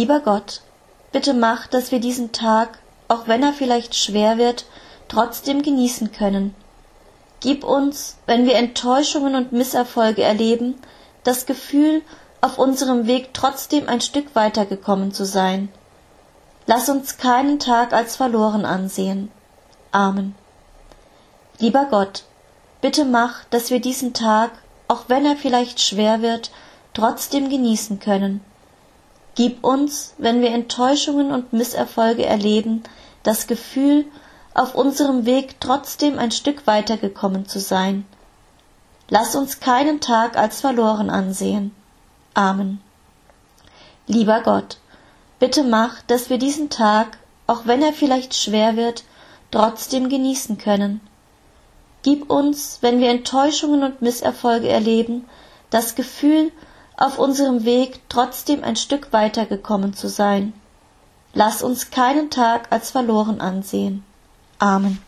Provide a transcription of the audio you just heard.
Lieber Gott, bitte mach, dass wir diesen Tag, auch wenn er vielleicht schwer wird, trotzdem genießen können. Gib uns, wenn wir Enttäuschungen und Misserfolge erleben, das Gefühl, auf unserem Weg trotzdem ein Stück weitergekommen zu sein. Lass uns keinen Tag als verloren ansehen. Amen. Lieber Gott, bitte mach, dass wir diesen Tag, auch wenn er vielleicht schwer wird, trotzdem genießen können. Gib uns, wenn wir Enttäuschungen und Misserfolge erleben, das Gefühl, auf unserem Weg trotzdem ein Stück weitergekommen zu sein. Lass uns keinen Tag als verloren ansehen. Amen. Lieber Gott, bitte mach, dass wir diesen Tag, auch wenn er vielleicht schwer wird, trotzdem genießen können. Gib uns, wenn wir Enttäuschungen und Misserfolge erleben, das Gefühl, auf unserem Weg trotzdem ein Stück weitergekommen zu sein. Lass uns keinen Tag als verloren ansehen. Amen.